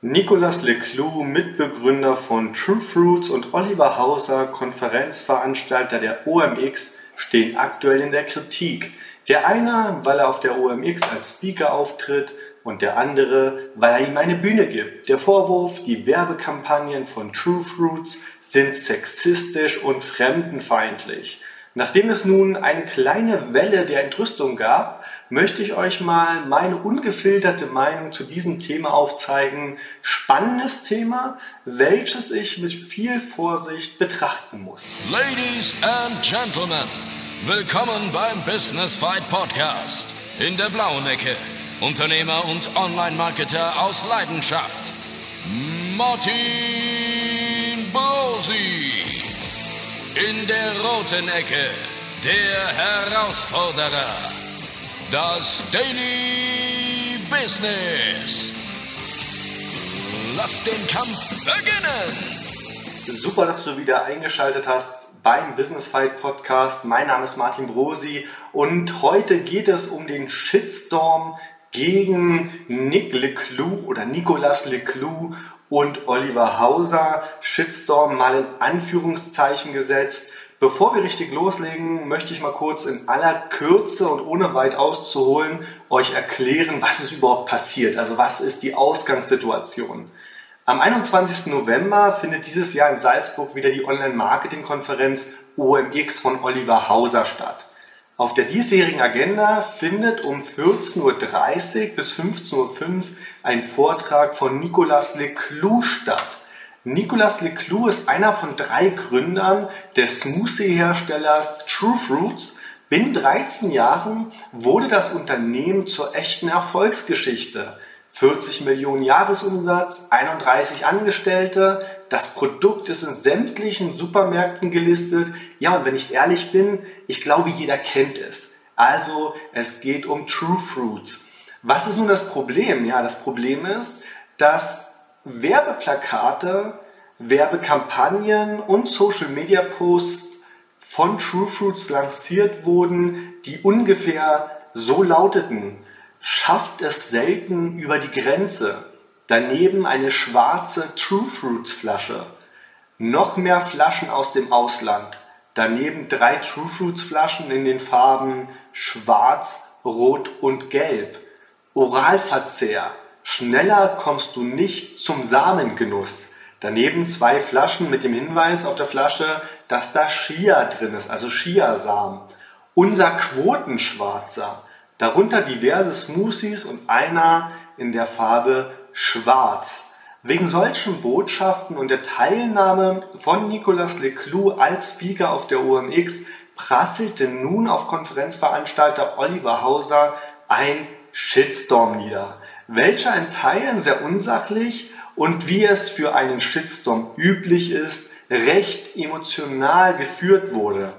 Nicolas Leclou, Mitbegründer von True Fruits und Oliver Hauser, Konferenzveranstalter der OMX, stehen aktuell in der Kritik. Der eine, weil er auf der OMX als Speaker auftritt und der andere, weil er ihm eine Bühne gibt. Der Vorwurf, die Werbekampagnen von True Fruits sind sexistisch und fremdenfeindlich. Nachdem es nun eine kleine Welle der Entrüstung gab, möchte ich euch mal meine ungefilterte Meinung zu diesem Thema aufzeigen. Spannendes Thema, welches ich mit viel Vorsicht betrachten muss. Ladies and Gentlemen, willkommen beim Business Fight Podcast. In der blauen Ecke, Unternehmer und Online-Marketer aus Leidenschaft, Martin Bosi. In der roten Ecke, der Herausforderer. Das Daily Business. Lass den Kampf beginnen. Super, dass du wieder eingeschaltet hast beim Business Fight Podcast. Mein Name ist Martin Brosi und heute geht es um den Shitstorm gegen Nick Leclou oder Nicolas Leclou und Oliver Hauser. Shitstorm mal in Anführungszeichen gesetzt. Bevor wir richtig loslegen, möchte ich mal kurz in aller Kürze und ohne weit auszuholen euch erklären, was ist überhaupt passiert. Also was ist die Ausgangssituation. Am 21. November findet dieses Jahr in Salzburg wieder die Online-Marketing-Konferenz OMX von Oliver Hauser statt. Auf der diesjährigen Agenda findet um 14.30 Uhr bis 15.05 Uhr ein Vortrag von Nicolas Leclou statt. Nicolas Leclou ist einer von drei Gründern des Smoothie-Herstellers True Fruits. Binnen 13 Jahren wurde das Unternehmen zur echten Erfolgsgeschichte. 40 Millionen Jahresumsatz, 31 Angestellte. Das Produkt ist in sämtlichen Supermärkten gelistet. Ja, und wenn ich ehrlich bin, ich glaube, jeder kennt es. Also, es geht um True Fruits. Was ist nun das Problem? Ja, das Problem ist, dass Werbeplakate, Werbekampagnen und Social Media Posts von True Fruits lanciert wurden, die ungefähr so lauteten schafft es selten über die Grenze. Daneben eine schwarze True Fruits Flasche. Noch mehr Flaschen aus dem Ausland. Daneben drei True Fruits Flaschen in den Farben Schwarz, Rot und Gelb. Oralverzehr. Schneller kommst du nicht zum Samengenuss. Daneben zwei Flaschen mit dem Hinweis auf der Flasche, dass da Chia drin ist, also Chiasamen. Unser Quotenschwarzer. Darunter diverse Smoothies und einer in der Farbe Schwarz. Wegen solchen Botschaften und der Teilnahme von Nicolas Leclou als Speaker auf der OMX prasselte nun auf Konferenzveranstalter Oliver Hauser ein Shitstorm nieder, welcher in Teilen sehr unsachlich und wie es für einen Shitstorm üblich ist, recht emotional geführt wurde.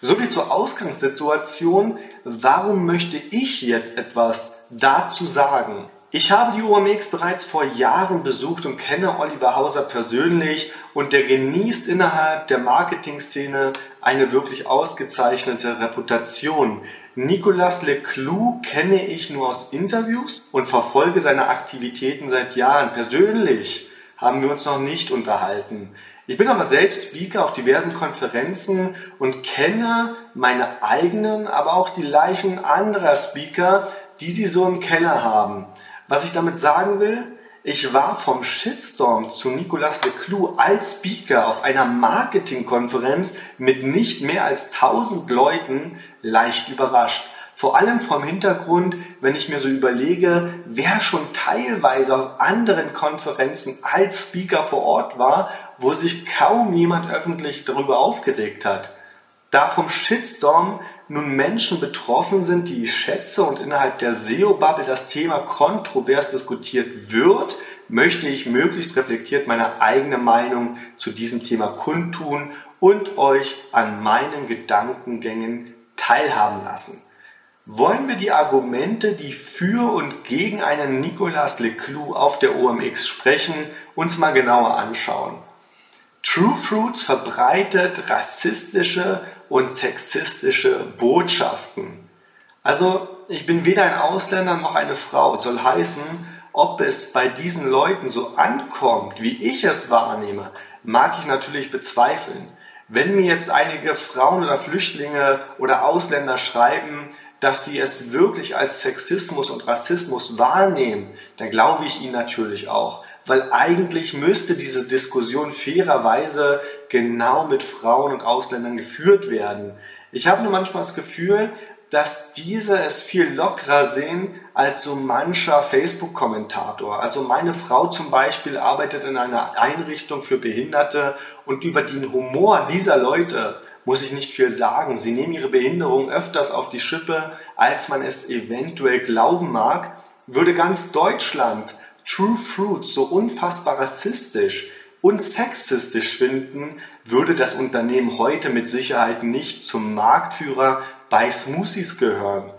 Soviel zur Ausgangssituation. Warum möchte ich jetzt etwas dazu sagen? Ich habe die OMX bereits vor Jahren besucht und kenne Oliver Hauser persönlich und der genießt innerhalb der Marketing-Szene eine wirklich ausgezeichnete Reputation. Nicolas Leclou kenne ich nur aus Interviews und verfolge seine Aktivitäten seit Jahren. Persönlich haben wir uns noch nicht unterhalten. Ich bin aber selbst Speaker auf diversen Konferenzen und kenne meine eigenen, aber auch die Leichen anderer Speaker, die sie so im Keller haben. Was ich damit sagen will, ich war vom Shitstorm zu Nicolas Leclou als Speaker auf einer Marketingkonferenz mit nicht mehr als 1000 Leuten leicht überrascht. Vor allem vom Hintergrund, wenn ich mir so überlege, wer schon teilweise auf anderen Konferenzen als Speaker vor Ort war, wo sich kaum jemand öffentlich darüber aufgeregt hat. Da vom Shitstorm nun Menschen betroffen sind, die ich schätze und innerhalb der SEO-Bubble das Thema kontrovers diskutiert wird, möchte ich möglichst reflektiert meine eigene Meinung zu diesem Thema kundtun und euch an meinen Gedankengängen teilhaben lassen wollen wir die Argumente, die für und gegen einen Nicolas Leclou auf der OMX sprechen, uns mal genauer anschauen. True Fruits verbreitet rassistische und sexistische Botschaften. Also, ich bin weder ein Ausländer noch eine Frau, soll heißen, ob es bei diesen Leuten so ankommt, wie ich es wahrnehme, mag ich natürlich bezweifeln. Wenn mir jetzt einige Frauen oder Flüchtlinge oder Ausländer schreiben, dass sie es wirklich als Sexismus und Rassismus wahrnehmen, dann glaube ich ihnen natürlich auch. Weil eigentlich müsste diese Diskussion fairerweise genau mit Frauen und Ausländern geführt werden. Ich habe nur manchmal das Gefühl, dass diese es viel lockerer sehen als so mancher Facebook-Kommentator. Also meine Frau zum Beispiel arbeitet in einer Einrichtung für Behinderte und über den Humor dieser Leute muss ich nicht viel sagen. Sie nehmen ihre Behinderung öfters auf die Schippe, als man es eventuell glauben mag. Würde ganz Deutschland True Fruits so unfassbar rassistisch und sexistisch finden, würde das Unternehmen heute mit Sicherheit nicht zum Marktführer bei Smoothies gehören.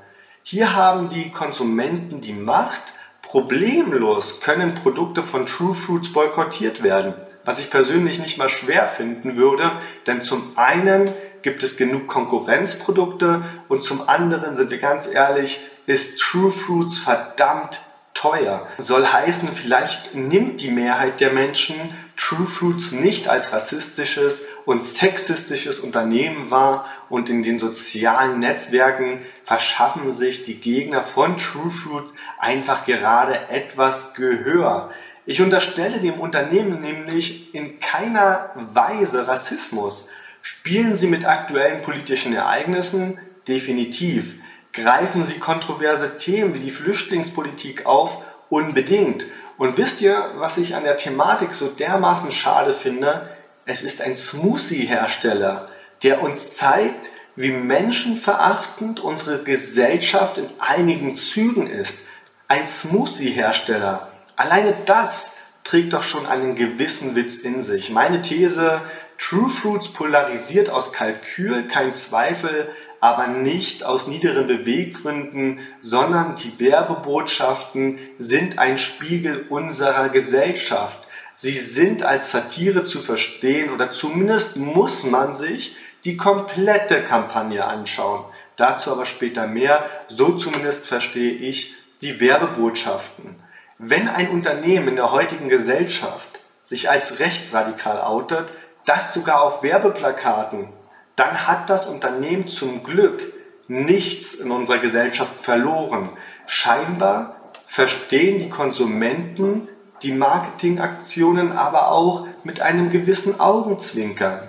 Hier haben die Konsumenten die Macht, problemlos können Produkte von True Fruits boykottiert werden, was ich persönlich nicht mal schwer finden würde, denn zum einen gibt es genug Konkurrenzprodukte und zum anderen sind wir ganz ehrlich, ist True Fruits verdammt teuer. Soll heißen, vielleicht nimmt die Mehrheit der Menschen True Fruits nicht als rassistisches und sexistisches Unternehmen wahr und in den sozialen Netzwerken verschaffen sich die Gegner von True Fruits einfach gerade etwas Gehör. Ich unterstelle dem Unternehmen nämlich in keiner Weise Rassismus. Spielen sie mit aktuellen politischen Ereignissen? Definitiv. Greifen sie kontroverse Themen wie die Flüchtlingspolitik auf? Unbedingt. Und wisst ihr, was ich an der Thematik so dermaßen schade finde? Es ist ein Smoothie-Hersteller, der uns zeigt, wie menschenverachtend unsere Gesellschaft in einigen Zügen ist. Ein Smoothie-Hersteller. Alleine das trägt doch schon einen gewissen Witz in sich. Meine These, True Fruits polarisiert aus Kalkül, kein Zweifel, aber nicht aus niederen Beweggründen, sondern die Werbebotschaften sind ein Spiegel unserer Gesellschaft. Sie sind als Satire zu verstehen oder zumindest muss man sich die komplette Kampagne anschauen. Dazu aber später mehr. So zumindest verstehe ich die Werbebotschaften. Wenn ein Unternehmen in der heutigen Gesellschaft sich als rechtsradikal outet, das sogar auf Werbeplakaten, dann hat das Unternehmen zum Glück nichts in unserer Gesellschaft verloren. Scheinbar verstehen die Konsumenten die Marketingaktionen aber auch mit einem gewissen Augenzwinkern.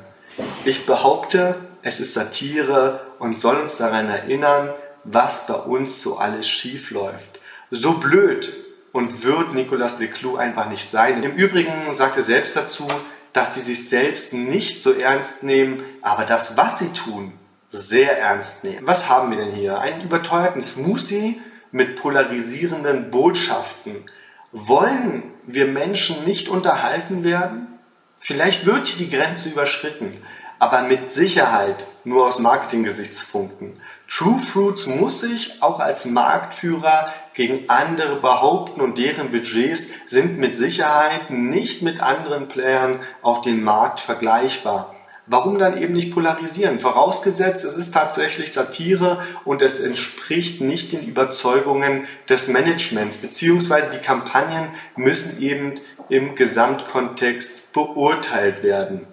Ich behaupte, es ist Satire und soll uns daran erinnern, was bei uns so alles schief läuft. So blöd und wird Nicolas Leclou einfach nicht sein. Im Übrigen sagt er selbst dazu, dass sie sich selbst nicht so ernst nehmen, aber das, was sie tun, sehr ernst nehmen. Was haben wir denn hier? Einen überteuerten Smoothie mit polarisierenden Botschaften. Wollen wir Menschen nicht unterhalten werden? Vielleicht wird hier die Grenze überschritten, aber mit Sicherheit nur aus Marketing-Gesichtspunkten. True Fruits muss sich auch als Marktführer gegen andere behaupten und deren Budgets sind mit Sicherheit nicht mit anderen Playern auf dem Markt vergleichbar. Warum dann eben nicht polarisieren? Vorausgesetzt, es ist tatsächlich Satire und es entspricht nicht den Überzeugungen des Managements, beziehungsweise die Kampagnen müssen eben im Gesamtkontext beurteilt werden.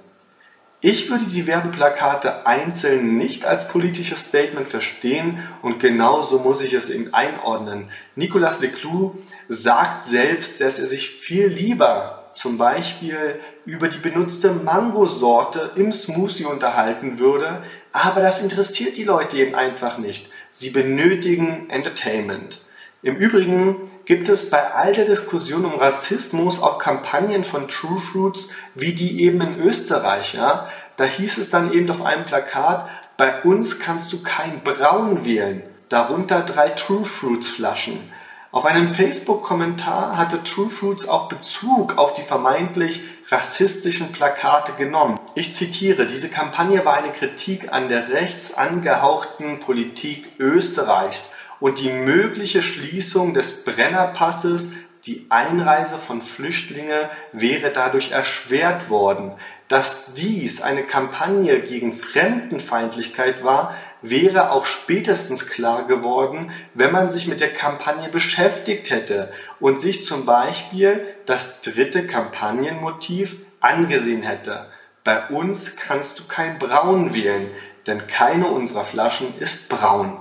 Ich würde die Werbeplakate einzeln nicht als politisches Statement verstehen und genauso muss ich es eben einordnen. Nicolas Leclou sagt selbst, dass er sich viel lieber zum Beispiel über die benutzte Mangosorte im Smoothie unterhalten würde, aber das interessiert die Leute eben einfach nicht. Sie benötigen Entertainment. Im Übrigen gibt es bei all der Diskussion um Rassismus auch Kampagnen von True Fruits, wie die eben in Österreich. Ja? Da hieß es dann eben auf einem Plakat, bei uns kannst du kein Braun wählen, darunter drei True Fruits Flaschen. Auf einem Facebook-Kommentar hatte True Fruits auch Bezug auf die vermeintlich rassistischen Plakate genommen. Ich zitiere, diese Kampagne war eine Kritik an der rechts angehauchten Politik Österreichs und die mögliche Schließung des Brennerpasses, die Einreise von Flüchtlingen wäre dadurch erschwert worden. Dass dies eine Kampagne gegen Fremdenfeindlichkeit war, wäre auch spätestens klar geworden, wenn man sich mit der Kampagne beschäftigt hätte und sich zum Beispiel das dritte Kampagnenmotiv angesehen hätte. Bei uns kannst du kein Braun wählen, denn keine unserer Flaschen ist braun.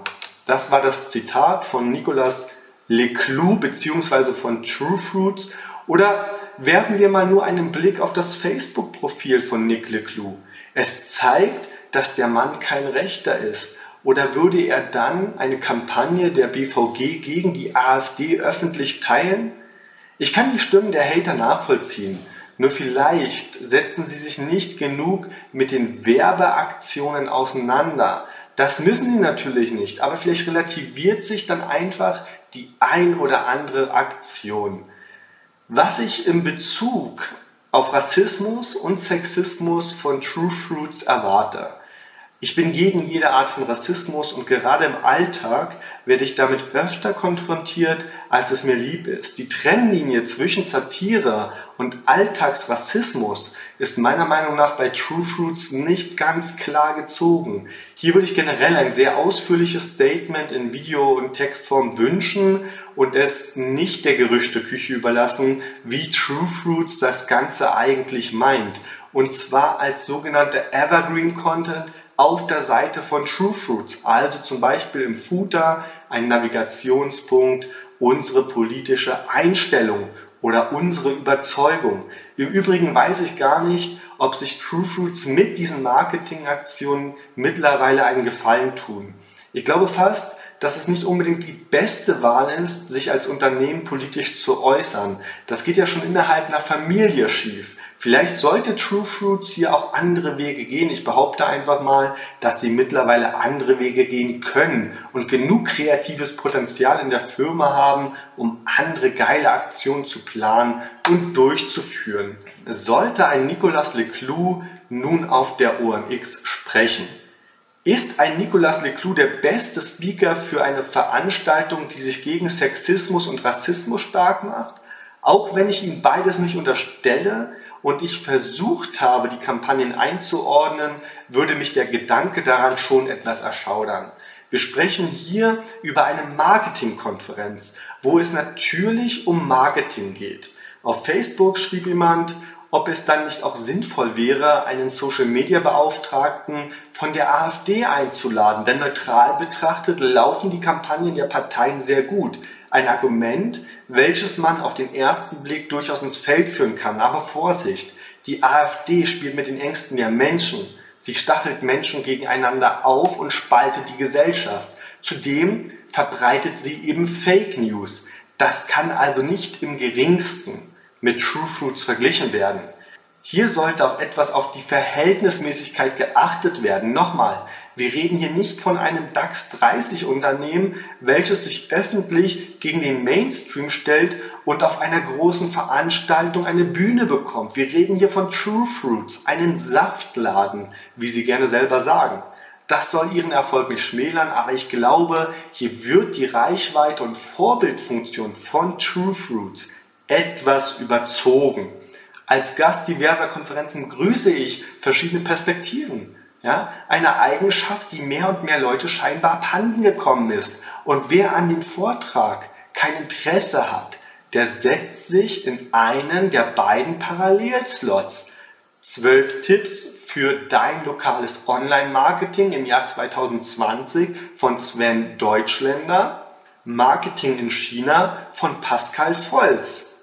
Das war das Zitat von Nicolas Leclou bzw. von True Fruits. Oder werfen wir mal nur einen Blick auf das Facebook-Profil von Nick Leclou. Es zeigt, dass der Mann kein Rechter ist. Oder würde er dann eine Kampagne der BVG gegen die AfD öffentlich teilen? Ich kann die Stimmen der Hater nachvollziehen. Nur vielleicht setzen sie sich nicht genug mit den Werbeaktionen auseinander. Das müssen sie natürlich nicht, aber vielleicht relativiert sich dann einfach die ein oder andere Aktion. Was ich in Bezug auf Rassismus und Sexismus von True Fruits erwarte. Ich bin gegen jede Art von Rassismus und gerade im Alltag werde ich damit öfter konfrontiert, als es mir lieb ist. Die Trennlinie zwischen Satire und Alltagsrassismus ist meiner Meinung nach bei True Fruits nicht ganz klar gezogen. Hier würde ich generell ein sehr ausführliches Statement in Video- und Textform wünschen und es nicht der Gerüchteküche überlassen, wie True Fruits das Ganze eigentlich meint. Und zwar als sogenannte Evergreen Content, auf der Seite von True Fruits, also zum Beispiel im Footer ein Navigationspunkt, unsere politische Einstellung oder unsere Überzeugung. Im Übrigen weiß ich gar nicht, ob sich True Fruits mit diesen Marketingaktionen mittlerweile einen Gefallen tun. Ich glaube fast, dass es nicht unbedingt die beste Wahl ist, sich als Unternehmen politisch zu äußern. Das geht ja schon innerhalb einer Familie schief. Vielleicht sollte True Fruits hier auch andere Wege gehen. Ich behaupte einfach mal, dass sie mittlerweile andere Wege gehen können und genug kreatives Potenzial in der Firma haben, um andere geile Aktionen zu planen und durchzuführen. Sollte ein Nicolas Leclou nun auf der OMX sprechen, ist ein Nicolas Leclou der beste Speaker für eine Veranstaltung, die sich gegen Sexismus und Rassismus stark macht? Auch wenn ich ihm beides nicht unterstelle und ich versucht habe, die Kampagnen einzuordnen, würde mich der Gedanke daran schon etwas erschaudern. Wir sprechen hier über eine Marketingkonferenz, wo es natürlich um Marketing geht. Auf Facebook schrieb jemand, ob es dann nicht auch sinnvoll wäre, einen Social-Media-Beauftragten von der AfD einzuladen. Denn neutral betrachtet laufen die Kampagnen der Parteien sehr gut. Ein Argument, welches man auf den ersten Blick durchaus ins Feld führen kann. Aber Vorsicht, die AfD spielt mit den Ängsten der Menschen. Sie stachelt Menschen gegeneinander auf und spaltet die Gesellschaft. Zudem verbreitet sie eben Fake News. Das kann also nicht im geringsten mit True Fruits verglichen werden. Hier sollte auch etwas auf die Verhältnismäßigkeit geachtet werden. Nochmal, wir reden hier nicht von einem DAX 30 Unternehmen, welches sich öffentlich gegen den Mainstream stellt und auf einer großen Veranstaltung eine Bühne bekommt. Wir reden hier von True Fruits, einen Saftladen, wie sie gerne selber sagen. Das soll ihren Erfolg nicht schmälern, aber ich glaube, hier wird die Reichweite und Vorbildfunktion von True Fruits etwas überzogen. Als Gast diverser Konferenzen grüße ich verschiedene Perspektiven. Ja, eine Eigenschaft, die mehr und mehr Leute scheinbar abhanden gekommen ist. Und wer an den Vortrag kein Interesse hat, der setzt sich in einen der beiden Parallelslots. Zwölf Tipps für dein lokales Online-Marketing im Jahr 2020 von Sven Deutschländer. Marketing in China von Pascal Volz.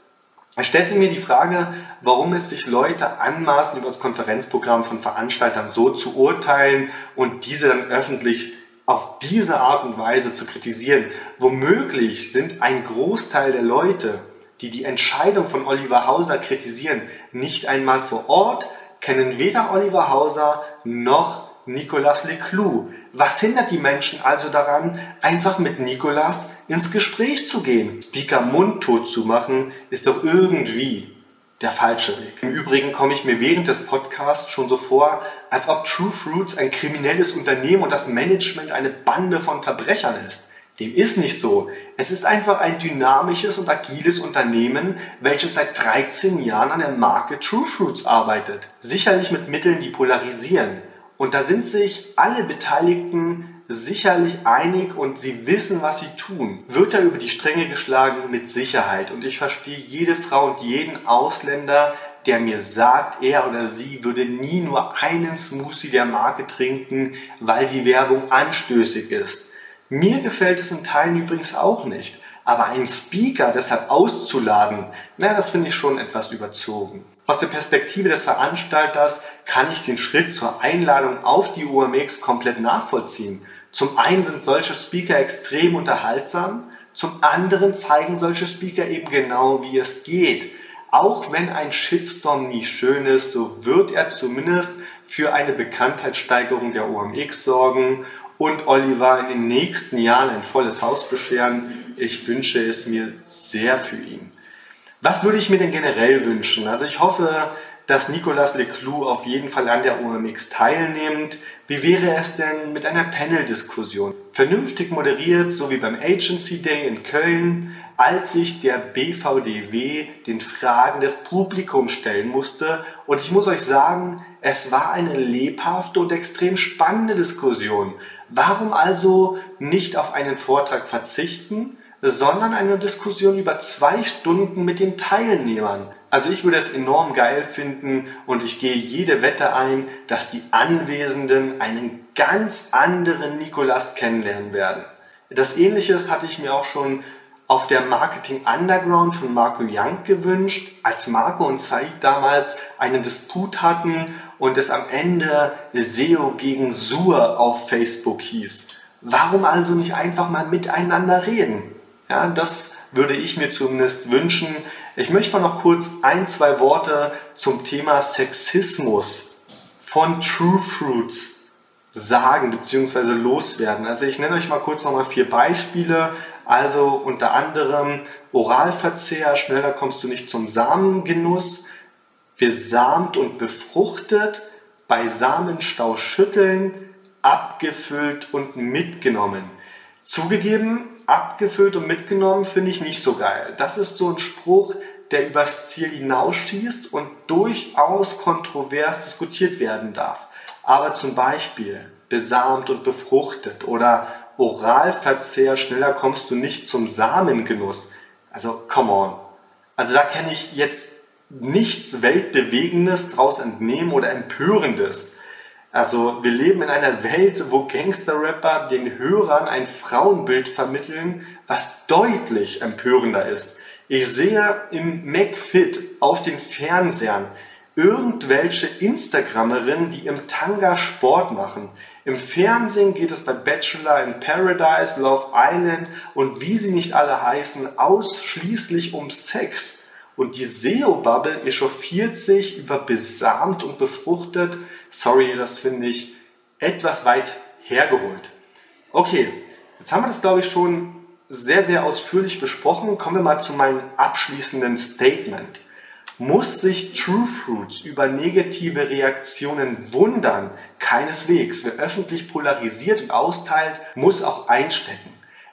Er stellt sich mir die Frage, warum es sich Leute anmaßen, über das Konferenzprogramm von Veranstaltern so zu urteilen und diese dann öffentlich auf diese Art und Weise zu kritisieren. Womöglich sind ein Großteil der Leute, die die Entscheidung von Oliver Hauser kritisieren, nicht einmal vor Ort, kennen weder Oliver Hauser noch Nicolas Leclou. Was hindert die Menschen also daran, einfach mit Nicolas ins Gespräch zu gehen? Speaker mundtot zu machen, ist doch irgendwie der falsche Weg. Im Übrigen komme ich mir während des Podcasts schon so vor, als ob True Fruits ein kriminelles Unternehmen und das Management eine Bande von Verbrechern ist. Dem ist nicht so. Es ist einfach ein dynamisches und agiles Unternehmen, welches seit 13 Jahren an der Marke True Fruits arbeitet. Sicherlich mit Mitteln, die polarisieren. Und da sind sich alle Beteiligten sicherlich einig und sie wissen, was sie tun. Wird da über die Stränge geschlagen? Mit Sicherheit. Und ich verstehe jede Frau und jeden Ausländer, der mir sagt, er oder sie würde nie nur einen Smoothie der Marke trinken, weil die Werbung anstößig ist. Mir gefällt es in Teilen übrigens auch nicht. Aber einen Speaker deshalb auszuladen, na, das finde ich schon etwas überzogen. Aus der Perspektive des Veranstalters kann ich den Schritt zur Einladung auf die UMX komplett nachvollziehen. Zum einen sind solche Speaker extrem unterhaltsam, zum anderen zeigen solche Speaker eben genau, wie es geht. Auch wenn ein Shitstorm nie schön ist, so wird er zumindest für eine Bekanntheitssteigerung der OMX sorgen und Oliver in den nächsten Jahren ein volles Haus bescheren. Ich wünsche es mir sehr für ihn. Was würde ich mir denn generell wünschen? Also ich hoffe, dass Nicolas Leclou auf jeden Fall an der OMX teilnimmt. Wie wäre es denn mit einer Panel-Diskussion? Vernünftig moderiert, so wie beim Agency Day in Köln, als sich der BVDW den Fragen des Publikums stellen musste. Und ich muss euch sagen, es war eine lebhafte und extrem spannende Diskussion. Warum also nicht auf einen Vortrag verzichten, sondern eine Diskussion über zwei Stunden mit den Teilnehmern? Also ich würde es enorm geil finden und ich gehe jede Wette ein, dass die Anwesenden einen ganz anderen Nikolas kennenlernen werden. Das ähnliches hatte ich mir auch schon auf der Marketing Underground von Marco Young gewünscht, als Marco und Said damals einen Disput hatten und es am Ende SEO gegen Sur auf Facebook hieß. Warum also nicht einfach mal miteinander reden? Ja, das würde ich mir zumindest wünschen. Ich möchte mal noch kurz ein, zwei Worte zum Thema Sexismus von True Fruits sagen bzw. loswerden. Also ich nenne euch mal kurz nochmal vier Beispiele. Also unter anderem Oralverzehr, schneller kommst du nicht zum Samengenuss, besamt und befruchtet, bei Samenstau schütteln, abgefüllt und mitgenommen. Zugegeben, abgefüllt und mitgenommen finde ich nicht so geil. Das ist so ein Spruch, der übers Ziel hinausschießt und durchaus kontrovers diskutiert werden darf. Aber zum Beispiel besamt und befruchtet oder Oralverzehr, schneller kommst du nicht zum Samengenuss. Also, come on. Also da kenne ich jetzt nichts Weltbewegendes draus entnehmen oder Empörendes. Also wir leben in einer Welt, wo Gangster-Rapper den Hörern ein Frauenbild vermitteln, was deutlich empörender ist. Ich sehe im McFit auf den Fernsehern irgendwelche Instagrammerinnen, die im Tanga Sport machen. Im Fernsehen geht es bei Bachelor in Paradise, Love Island und wie sie nicht alle heißen, ausschließlich um Sex. Und die SEO-Bubble echauffiert sich über besamt und befruchtet. Sorry, das finde ich etwas weit hergeholt. Okay, jetzt haben wir das, glaube ich, schon sehr, sehr ausführlich besprochen. Kommen wir mal zu meinem abschließenden Statement. Muss sich True Fruits über negative Reaktionen wundern? Keineswegs. Wer öffentlich polarisiert und austeilt, muss auch einstecken.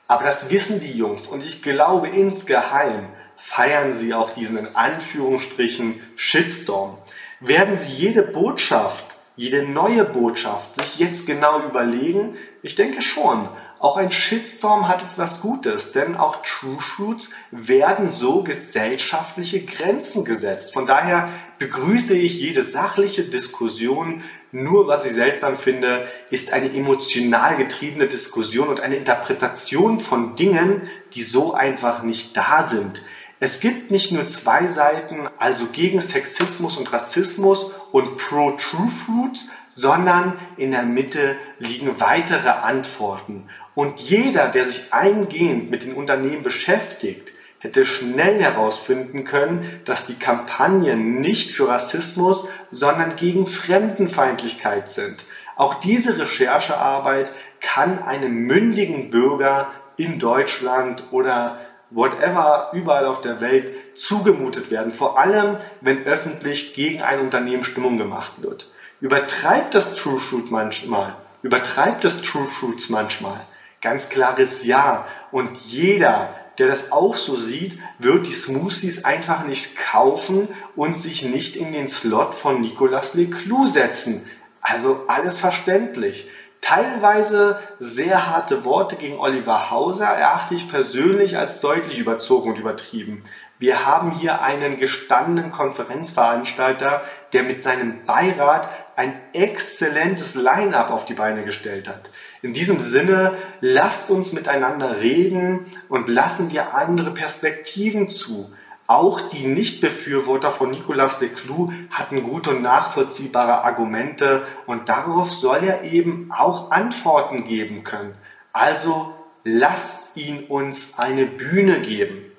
Aber das wissen die Jungs und ich glaube insgeheim feiern sie auch diesen in Anführungsstrichen Shitstorm. Werden sie jede Botschaft, jede neue Botschaft sich jetzt genau überlegen? Ich denke schon. Auch ein Shitstorm hat etwas Gutes, denn auch True Fruits werden so gesellschaftliche Grenzen gesetzt. Von daher begrüße ich jede sachliche Diskussion. Nur was ich seltsam finde, ist eine emotional getriebene Diskussion und eine Interpretation von Dingen, die so einfach nicht da sind. Es gibt nicht nur zwei Seiten, also gegen Sexismus und Rassismus und pro True Fruits, sondern in der Mitte liegen weitere Antworten. Und jeder, der sich eingehend mit den Unternehmen beschäftigt, hätte schnell herausfinden können, dass die Kampagnen nicht für Rassismus, sondern gegen Fremdenfeindlichkeit sind. Auch diese Recherchearbeit kann einem mündigen Bürger in Deutschland oder whatever überall auf der Welt zugemutet werden, vor allem wenn öffentlich gegen ein Unternehmen Stimmung gemacht wird. Übertreibt das True Fruit manchmal, übertreibt das True Fruits manchmal, Ganz klares Ja. Und jeder, der das auch so sieht, wird die Smoothies einfach nicht kaufen und sich nicht in den Slot von Nicolas Leclou setzen. Also alles verständlich. Teilweise sehr harte Worte gegen Oliver Hauser erachte ich persönlich als deutlich überzogen und übertrieben. Wir haben hier einen gestandenen Konferenzveranstalter, der mit seinem Beirat ein exzellentes Line-up auf die Beine gestellt hat. In diesem Sinne, lasst uns miteinander reden und lassen wir andere Perspektiven zu. Auch die Nichtbefürworter von Nicolas Leclou hatten gute und nachvollziehbare Argumente und darauf soll er eben auch Antworten geben können. Also lasst ihn uns eine Bühne geben.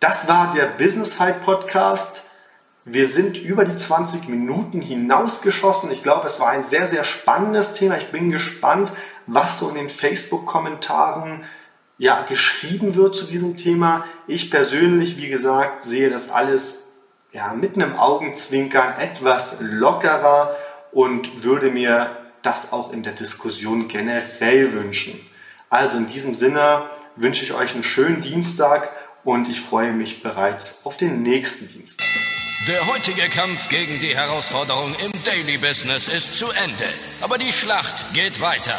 Das war der Business Fight Podcast. Wir sind über die 20 Minuten hinausgeschossen. Ich glaube, es war ein sehr, sehr spannendes Thema. Ich bin gespannt, was so in den Facebook-Kommentaren ja, geschrieben wird zu diesem Thema. Ich persönlich, wie gesagt, sehe das alles ja, mit einem Augenzwinkern etwas lockerer und würde mir das auch in der Diskussion generell wünschen. Also in diesem Sinne wünsche ich euch einen schönen Dienstag und ich freue mich bereits auf den nächsten Dienstag. Der heutige Kampf gegen die Herausforderung im Daily Business ist zu Ende, aber die Schlacht geht weiter.